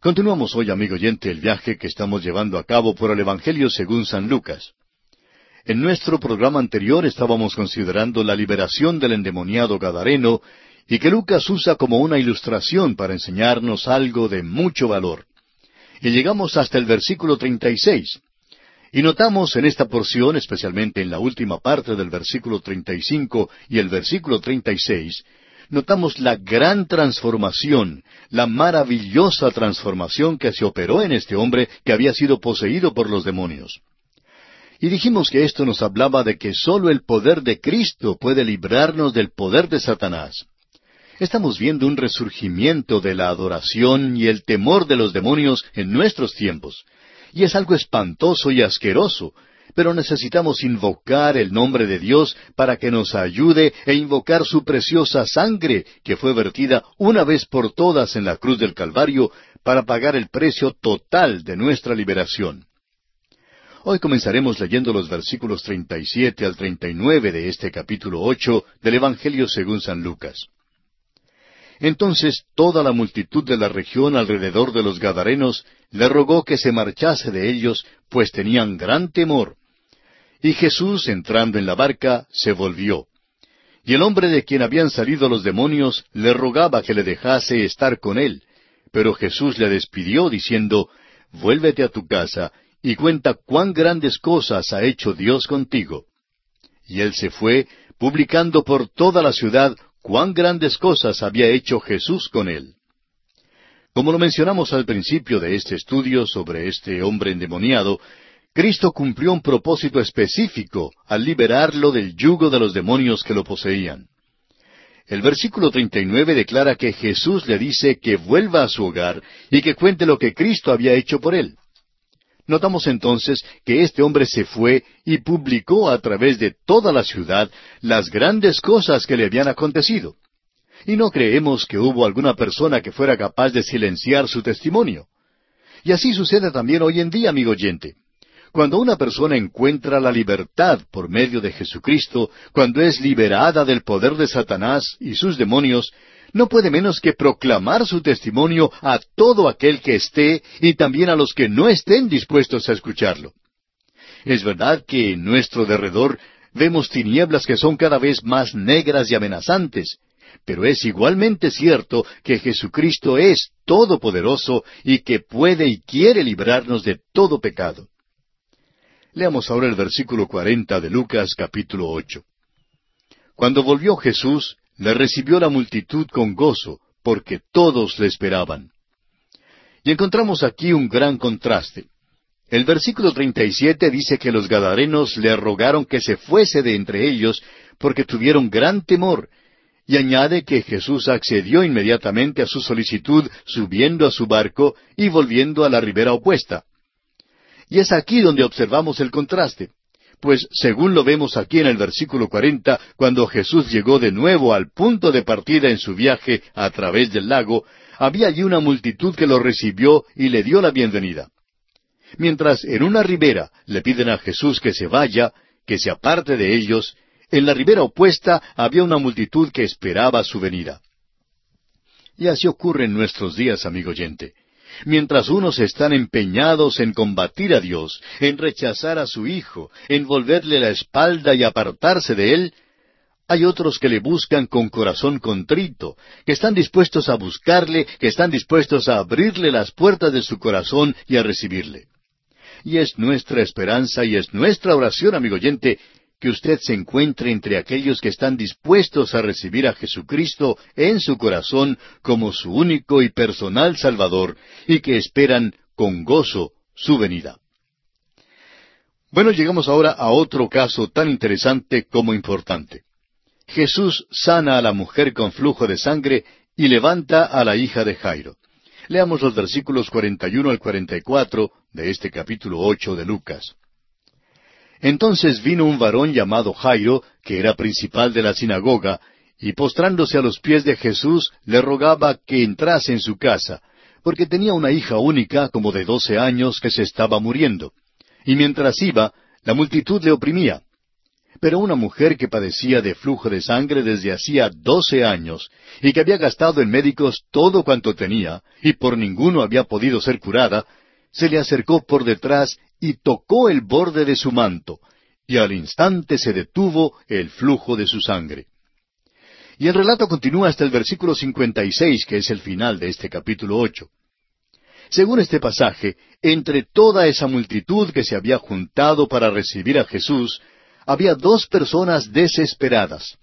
Continuamos hoy, amigo oyente, el viaje que estamos llevando a cabo por el Evangelio según San Lucas. En nuestro programa anterior estábamos considerando la liberación del endemoniado Gadareno y que Lucas usa como una ilustración para enseñarnos algo de mucho valor. Y llegamos hasta el versículo 36. Y notamos en esta porción, especialmente en la última parte del versículo 35 y el versículo 36, notamos la gran transformación, la maravillosa transformación que se operó en este hombre que había sido poseído por los demonios. Y dijimos que esto nos hablaba de que sólo el poder de Cristo puede librarnos del poder de Satanás. Estamos viendo un resurgimiento de la adoración y el temor de los demonios en nuestros tiempos. Y es algo espantoso y asqueroso, pero necesitamos invocar el nombre de Dios para que nos ayude e invocar su preciosa sangre que fue vertida una vez por todas en la cruz del Calvario para pagar el precio total de nuestra liberación. Hoy comenzaremos leyendo los versículos 37 al 39 de este capítulo 8 del Evangelio según San Lucas. Entonces toda la multitud de la región alrededor de los Gadarenos le rogó que se marchase de ellos, pues tenían gran temor. Y Jesús, entrando en la barca, se volvió. Y el hombre de quien habían salido los demonios le rogaba que le dejase estar con él. Pero Jesús le despidió diciendo, Vuélvete a tu casa y cuenta cuán grandes cosas ha hecho Dios contigo. Y él se fue, publicando por toda la ciudad cuán grandes cosas había hecho Jesús con él. Como lo mencionamos al principio de este estudio sobre este hombre endemoniado, Cristo cumplió un propósito específico al liberarlo del yugo de los demonios que lo poseían. El versículo 39 declara que Jesús le dice que vuelva a su hogar y que cuente lo que Cristo había hecho por él. Notamos entonces que este hombre se fue y publicó a través de toda la ciudad las grandes cosas que le habían acontecido. Y no creemos que hubo alguna persona que fuera capaz de silenciar su testimonio. Y así sucede también hoy en día, amigo oyente. Cuando una persona encuentra la libertad por medio de Jesucristo, cuando es liberada del poder de Satanás y sus demonios, no puede menos que proclamar su testimonio a todo aquel que esté y también a los que no estén dispuestos a escucharlo. Es verdad que en nuestro derredor vemos tinieblas que son cada vez más negras y amenazantes, pero es igualmente cierto que Jesucristo es todopoderoso y que puede y quiere librarnos de todo pecado. Leamos ahora el versículo cuarenta de Lucas capítulo ocho. Cuando volvió Jesús, le recibió la multitud con gozo, porque todos le esperaban. Y encontramos aquí un gran contraste. El versículo 37 dice que los gadarenos le rogaron que se fuese de entre ellos, porque tuvieron gran temor, y añade que Jesús accedió inmediatamente a su solicitud subiendo a su barco y volviendo a la ribera opuesta. Y es aquí donde observamos el contraste. Pues según lo vemos aquí en el versículo cuarenta, cuando Jesús llegó de nuevo al punto de partida en su viaje a través del lago, había allí una multitud que lo recibió y le dio la bienvenida. Mientras en una ribera le piden a Jesús que se vaya, que se aparte de ellos, en la ribera opuesta había una multitud que esperaba su venida. Y así ocurre en nuestros días, amigo oyente. Mientras unos están empeñados en combatir a Dios, en rechazar a su Hijo, en volverle la espalda y apartarse de Él, hay otros que le buscan con corazón contrito, que están dispuestos a buscarle, que están dispuestos a abrirle las puertas de su corazón y a recibirle. Y es nuestra esperanza y es nuestra oración, amigo oyente, que usted se encuentre entre aquellos que están dispuestos a recibir a Jesucristo en su corazón como su único y personal Salvador y que esperan con gozo su venida. Bueno, llegamos ahora a otro caso tan interesante como importante. Jesús sana a la mujer con flujo de sangre y levanta a la hija de Jairo. Leamos los versículos 41 al 44 de este capítulo 8 de Lucas. Entonces vino un varón llamado Jairo, que era principal de la sinagoga, y postrándose a los pies de Jesús, le rogaba que entrase en su casa, porque tenía una hija única, como de doce años, que se estaba muriendo. Y mientras iba, la multitud le oprimía. Pero una mujer que padecía de flujo de sangre desde hacía doce años, y que había gastado en médicos todo cuanto tenía, y por ninguno había podido ser curada, se le acercó por detrás y tocó el borde de su manto, y al instante se detuvo el flujo de su sangre. Y el relato continúa hasta el versículo 56, que es el final de este capítulo 8. Según este pasaje, entre toda esa multitud que se había juntado para recibir a Jesús, había dos personas desesperadas.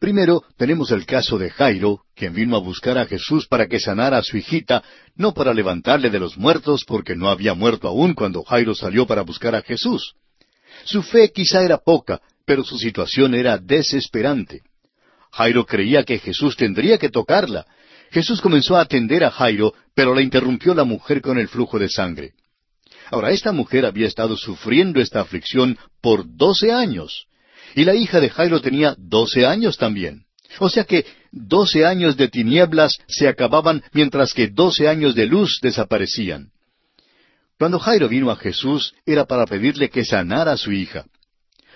Primero tenemos el caso de Jairo, quien vino a buscar a Jesús para que sanara a su hijita, no para levantarle de los muertos, porque no había muerto aún cuando Jairo salió para buscar a Jesús. Su fe quizá era poca, pero su situación era desesperante. Jairo creía que Jesús tendría que tocarla. Jesús comenzó a atender a Jairo, pero la interrumpió la mujer con el flujo de sangre. Ahora, esta mujer había estado sufriendo esta aflicción por doce años, y la hija de Jairo tenía doce años también. O sea que doce años de tinieblas se acababan mientras que doce años de luz desaparecían. Cuando Jairo vino a Jesús era para pedirle que sanara a su hija.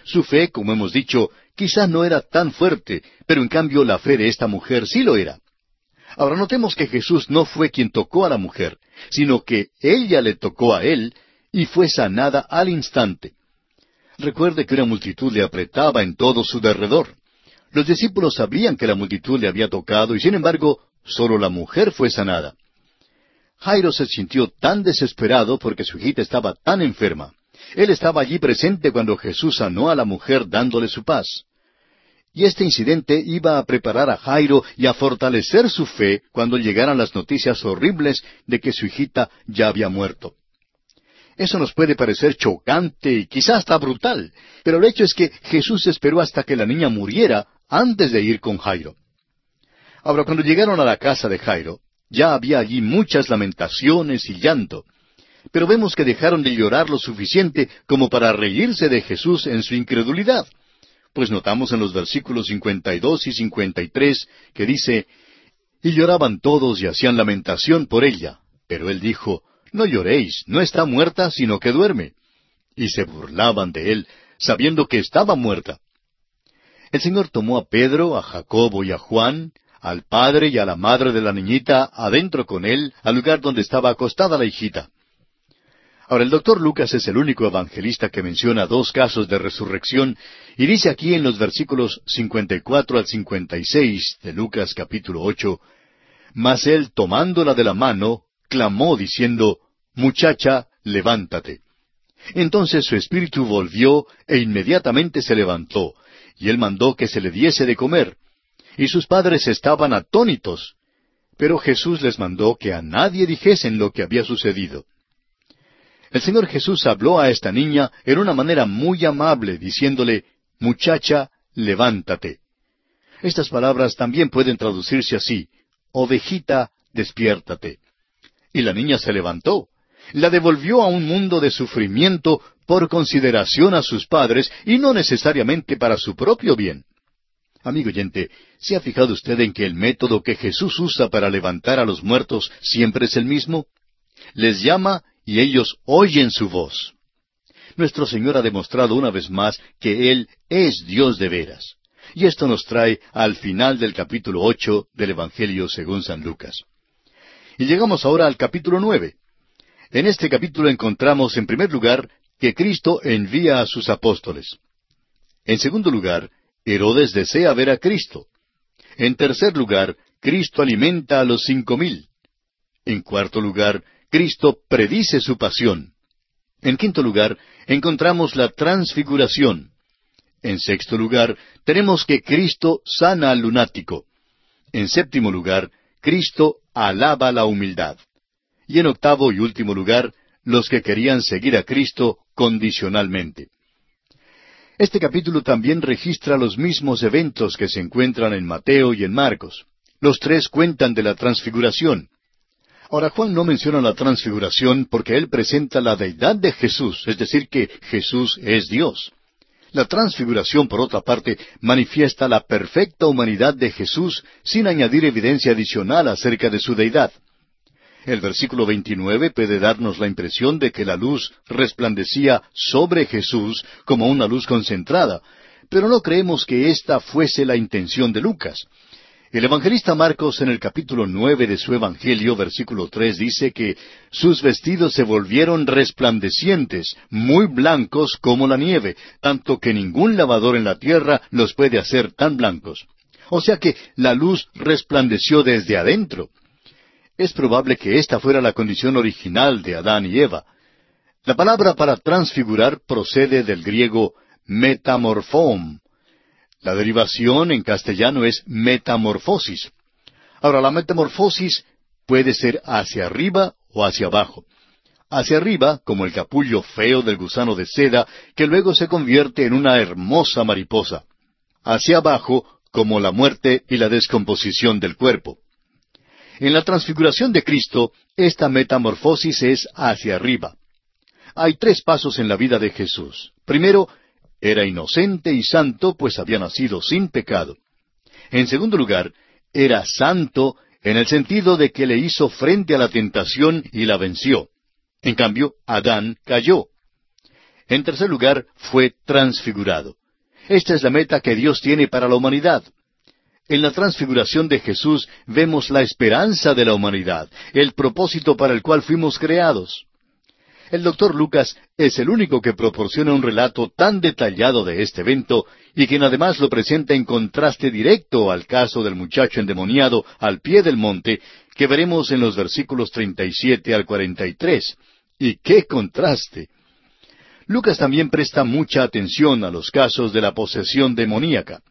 Su fe, como hemos dicho, quizás no era tan fuerte, pero en cambio la fe de esta mujer sí lo era. Ahora notemos que Jesús no fue quien tocó a la mujer, sino que ella le tocó a él y fue sanada al instante. Recuerde que una multitud le apretaba en todo su derredor. Los discípulos sabían que la multitud le había tocado y sin embargo solo la mujer fue sanada. Jairo se sintió tan desesperado porque su hijita estaba tan enferma. Él estaba allí presente cuando Jesús sanó a la mujer dándole su paz. Y este incidente iba a preparar a Jairo y a fortalecer su fe cuando llegaran las noticias horribles de que su hijita ya había muerto. Eso nos puede parecer chocante y quizás hasta brutal, pero el hecho es que Jesús esperó hasta que la niña muriera antes de ir con Jairo. Ahora, cuando llegaron a la casa de Jairo, ya había allí muchas lamentaciones y llanto, pero vemos que dejaron de llorar lo suficiente como para reírse de Jesús en su incredulidad. Pues notamos en los versículos 52 y 53 que dice, Y lloraban todos y hacían lamentación por ella. Pero él dijo, No lloréis, no está muerta, sino que duerme. Y se burlaban de él, sabiendo que estaba muerta. El Señor tomó a Pedro, a Jacobo y a Juan, al padre y a la madre de la niñita adentro con él, al lugar donde estaba acostada la hijita. Ahora, el doctor Lucas es el único evangelista que menciona dos casos de resurrección y dice aquí en los versículos 54 al 56 de Lucas capítulo 8, Mas él tomándola de la mano, clamó diciendo, Muchacha, levántate. Entonces su espíritu volvió e inmediatamente se levantó, y él mandó que se le diese de comer. Y sus padres estaban atónitos. Pero Jesús les mandó que a nadie dijesen lo que había sucedido. El Señor Jesús habló a esta niña en una manera muy amable, diciéndole, Muchacha, levántate. Estas palabras también pueden traducirse así, Ovejita, despiértate. Y la niña se levantó. La devolvió a un mundo de sufrimiento por consideración a sus padres y no necesariamente para su propio bien. Amigo oyente, ¿se ha fijado usted en que el método que Jesús usa para levantar a los muertos siempre es el mismo? Les llama y ellos oyen su voz. Nuestro Señor ha demostrado una vez más que Él es Dios de veras. Y esto nos trae al final del capítulo ocho del Evangelio según San Lucas. Y llegamos ahora al capítulo nueve. En este capítulo encontramos, en primer lugar, que Cristo envía a sus apóstoles. En segundo lugar, Herodes desea ver a Cristo. En tercer lugar, Cristo alimenta a los cinco mil. En cuarto lugar, Cristo predice su pasión. En quinto lugar, encontramos la transfiguración. En sexto lugar, tenemos que Cristo sana al lunático. En séptimo lugar, Cristo alaba la humildad. Y en octavo y último lugar, los que querían seguir a Cristo condicionalmente. Este capítulo también registra los mismos eventos que se encuentran en Mateo y en Marcos. Los tres cuentan de la transfiguración. Ahora Juan no menciona la transfiguración porque él presenta la deidad de Jesús, es decir, que Jesús es Dios. La transfiguración, por otra parte, manifiesta la perfecta humanidad de Jesús sin añadir evidencia adicional acerca de su deidad. El versículo 29 puede darnos la impresión de que la luz resplandecía sobre Jesús como una luz concentrada, pero no creemos que esta fuese la intención de Lucas. El evangelista Marcos en el capítulo nueve de su Evangelio, versículo tres, dice que sus vestidos se volvieron resplandecientes, muy blancos como la nieve, tanto que ningún lavador en la tierra los puede hacer tan blancos. O sea que la luz resplandeció desde adentro. Es probable que esta fuera la condición original de Adán y Eva. La palabra para transfigurar procede del griego metamorfom. La derivación en castellano es metamorfosis. Ahora, la metamorfosis puede ser hacia arriba o hacia abajo. Hacia arriba, como el capullo feo del gusano de seda, que luego se convierte en una hermosa mariposa. Hacia abajo, como la muerte y la descomposición del cuerpo. En la transfiguración de Cristo, esta metamorfosis es hacia arriba. Hay tres pasos en la vida de Jesús. Primero, era inocente y santo, pues había nacido sin pecado. En segundo lugar, era santo en el sentido de que le hizo frente a la tentación y la venció. En cambio, Adán cayó. En tercer lugar, fue transfigurado. Esta es la meta que Dios tiene para la humanidad. En la transfiguración de Jesús vemos la esperanza de la humanidad, el propósito para el cual fuimos creados. El doctor Lucas es el único que proporciona un relato tan detallado de este evento y quien además lo presenta en contraste directo al caso del muchacho endemoniado al pie del monte que veremos en los versículos 37 al 43. ¡Y qué contraste! Lucas también presta mucha atención a los casos de la posesión demoníaca.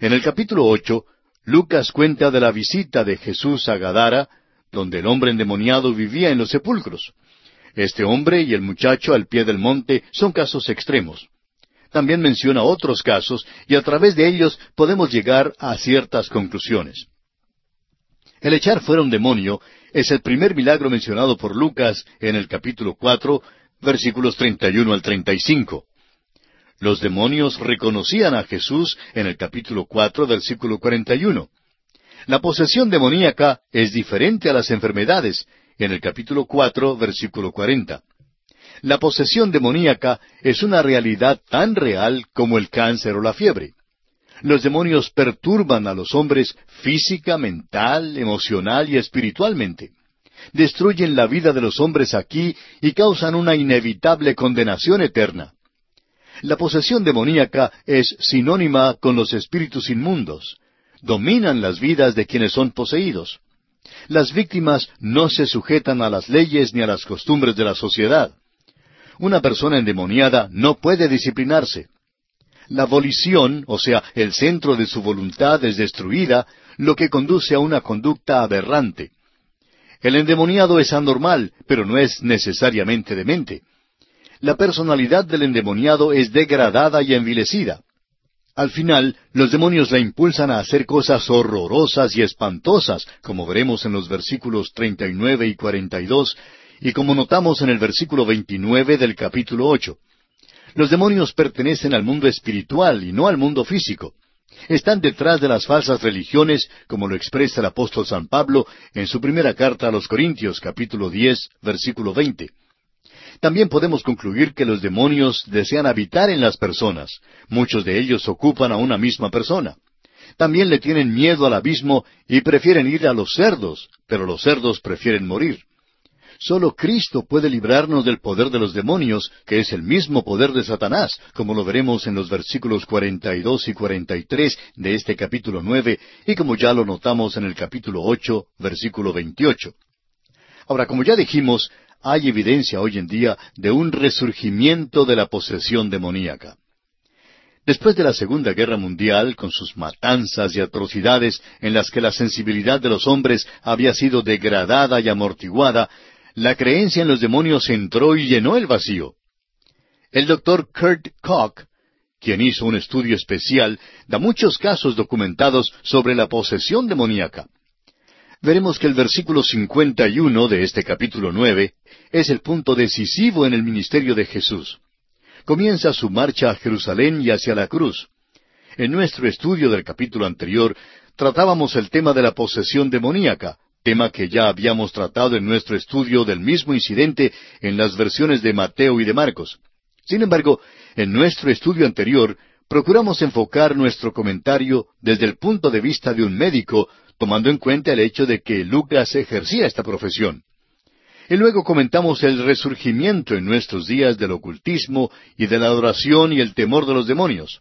En el capítulo ocho, Lucas cuenta de la visita de Jesús a Gadara, donde el hombre endemoniado vivía en los sepulcros. Este hombre y el muchacho al pie del monte son casos extremos. También menciona otros casos y a través de ellos podemos llegar a ciertas conclusiones. El echar fuera un demonio es el primer milagro mencionado por Lucas en el capítulo cuatro, versículos treinta y uno al treinta y cinco. Los demonios reconocían a Jesús en el capítulo cuatro, versículo cuarenta y uno. La posesión demoníaca es diferente a las enfermedades, en el capítulo cuatro, versículo cuarenta. La posesión demoníaca es una realidad tan real como el cáncer o la fiebre. Los demonios perturban a los hombres física, mental, emocional y espiritualmente. Destruyen la vida de los hombres aquí y causan una inevitable condenación eterna. La posesión demoníaca es sinónima con los espíritus inmundos. Dominan las vidas de quienes son poseídos. Las víctimas no se sujetan a las leyes ni a las costumbres de la sociedad. Una persona endemoniada no puede disciplinarse. La volición, o sea, el centro de su voluntad es destruida, lo que conduce a una conducta aberrante. El endemoniado es anormal, pero no es necesariamente demente. La personalidad del endemoniado es degradada y envilecida. Al final, los demonios la impulsan a hacer cosas horrorosas y espantosas, como veremos en los versículos 39 y 42, y como notamos en el versículo 29 del capítulo 8. Los demonios pertenecen al mundo espiritual y no al mundo físico. Están detrás de las falsas religiones, como lo expresa el apóstol San Pablo en su primera carta a los Corintios, capítulo 10, versículo 20. También podemos concluir que los demonios desean habitar en las personas. Muchos de ellos ocupan a una misma persona. También le tienen miedo al abismo y prefieren ir a los cerdos, pero los cerdos prefieren morir. Solo Cristo puede librarnos del poder de los demonios, que es el mismo poder de Satanás, como lo veremos en los versículos 42 y 43 de este capítulo 9, y como ya lo notamos en el capítulo 8, versículo 28. Ahora, como ya dijimos, hay evidencia hoy en día de un resurgimiento de la posesión demoníaca. Después de la Segunda Guerra Mundial, con sus matanzas y atrocidades en las que la sensibilidad de los hombres había sido degradada y amortiguada, la creencia en los demonios entró y llenó el vacío. El doctor Kurt Koch, quien hizo un estudio especial, da muchos casos documentados sobre la posesión demoníaca. Veremos que el versículo 51 de este capítulo 9 es el punto decisivo en el ministerio de Jesús. Comienza su marcha a Jerusalén y hacia la cruz. En nuestro estudio del capítulo anterior tratábamos el tema de la posesión demoníaca, tema que ya habíamos tratado en nuestro estudio del mismo incidente en las versiones de Mateo y de Marcos. Sin embargo, en nuestro estudio anterior procuramos enfocar nuestro comentario desde el punto de vista de un médico, tomando en cuenta el hecho de que Lucas ejercía esta profesión. Y luego comentamos el resurgimiento en nuestros días del ocultismo y de la adoración y el temor de los demonios.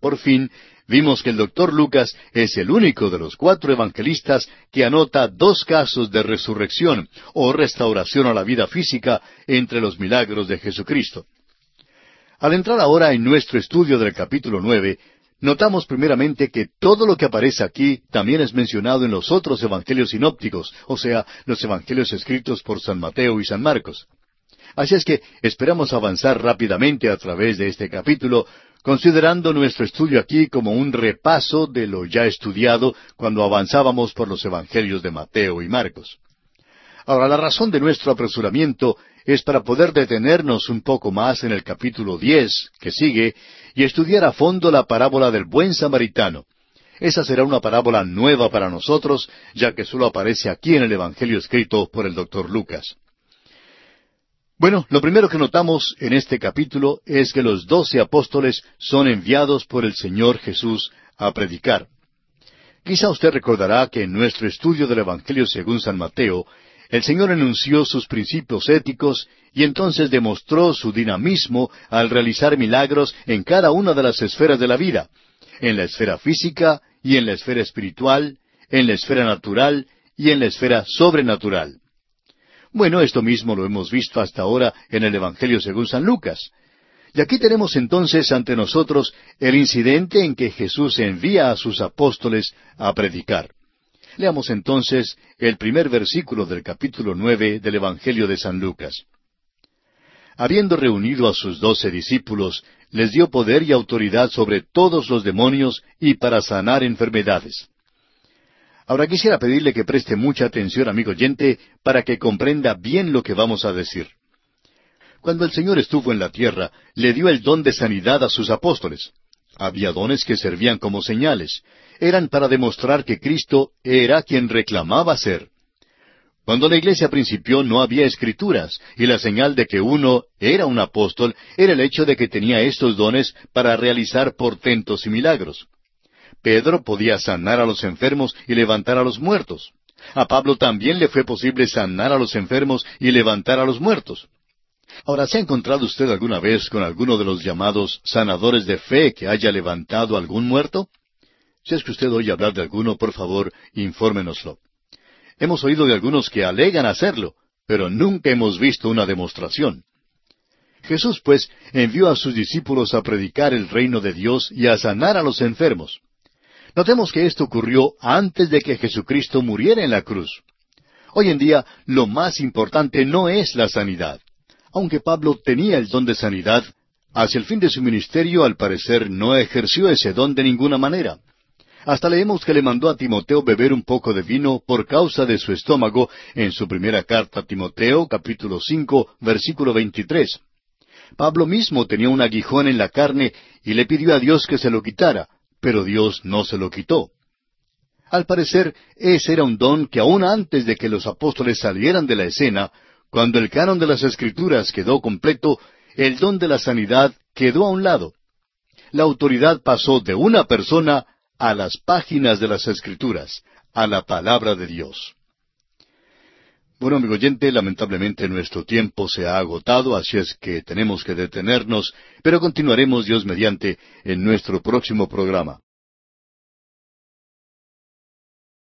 Por fin, Vimos que el doctor Lucas es el único de los cuatro evangelistas que anota dos casos de resurrección o restauración a la vida física entre los milagros de Jesucristo. Al entrar ahora en nuestro estudio del capítulo nueve, notamos primeramente que todo lo que aparece aquí también es mencionado en los otros evangelios sinópticos, o sea, los evangelios escritos por San Mateo y San Marcos. Así es que esperamos avanzar rápidamente a través de este capítulo, considerando nuestro estudio aquí como un repaso de lo ya estudiado cuando avanzábamos por los evangelios de Mateo y Marcos. Ahora, la razón de nuestro apresuramiento es para poder detenernos un poco más en el capítulo diez que sigue y estudiar a fondo la parábola del buen samaritano. Esa será una parábola nueva para nosotros, ya que solo aparece aquí en el Evangelio escrito por el doctor Lucas. Bueno, lo primero que notamos en este capítulo es que los doce apóstoles son enviados por el Señor Jesús a predicar. Quizá usted recordará que en nuestro estudio del Evangelio según San Mateo, el Señor enunció sus principios éticos y entonces demostró su dinamismo al realizar milagros en cada una de las esferas de la vida, en la esfera física y en la esfera espiritual, en la esfera natural y en la esfera sobrenatural. Bueno, esto mismo lo hemos visto hasta ahora en el Evangelio según San Lucas. Y aquí tenemos entonces ante nosotros el incidente en que Jesús envía a sus apóstoles a predicar. Leamos entonces el primer versículo del capítulo nueve del Evangelio de San Lucas. Habiendo reunido a sus doce discípulos, les dio poder y autoridad sobre todos los demonios y para sanar enfermedades. Ahora quisiera pedirle que preste mucha atención, amigo oyente, para que comprenda bien lo que vamos a decir. Cuando el Señor estuvo en la tierra, le dio el don de sanidad a sus apóstoles. Había dones que servían como señales, eran para demostrar que Cristo era quien reclamaba ser. Cuando la iglesia principió no había escrituras, y la señal de que uno era un apóstol era el hecho de que tenía estos dones para realizar portentos y milagros. Pedro podía sanar a los enfermos y levantar a los muertos. A Pablo también le fue posible sanar a los enfermos y levantar a los muertos. Ahora, ¿se ha encontrado usted alguna vez con alguno de los llamados sanadores de fe que haya levantado algún muerto? Si es que usted oye hablar de alguno, por favor, infórmenoslo. Hemos oído de algunos que alegan hacerlo, pero nunca hemos visto una demostración. Jesús, pues, envió a sus discípulos a predicar el reino de Dios y a sanar a los enfermos. Notemos que esto ocurrió antes de que Jesucristo muriera en la cruz. Hoy en día, lo más importante no es la sanidad. Aunque Pablo tenía el don de sanidad, hacia el fin de su ministerio al parecer no ejerció ese don de ninguna manera. Hasta leemos que le mandó a Timoteo beber un poco de vino por causa de su estómago en su primera carta a Timoteo, capítulo cinco, versículo veintitrés. Pablo mismo tenía un aguijón en la carne y le pidió a Dios que se lo quitara, pero Dios no se lo quitó. Al parecer, ese era un don que aún antes de que los apóstoles salieran de la escena, cuando el canon de las Escrituras quedó completo, el don de la sanidad quedó a un lado. La autoridad pasó de una persona a las páginas de las Escrituras, a la palabra de Dios. Bueno, amigo oyente, lamentablemente nuestro tiempo se ha agotado, así es que tenemos que detenernos, pero continuaremos Dios mediante en nuestro próximo programa.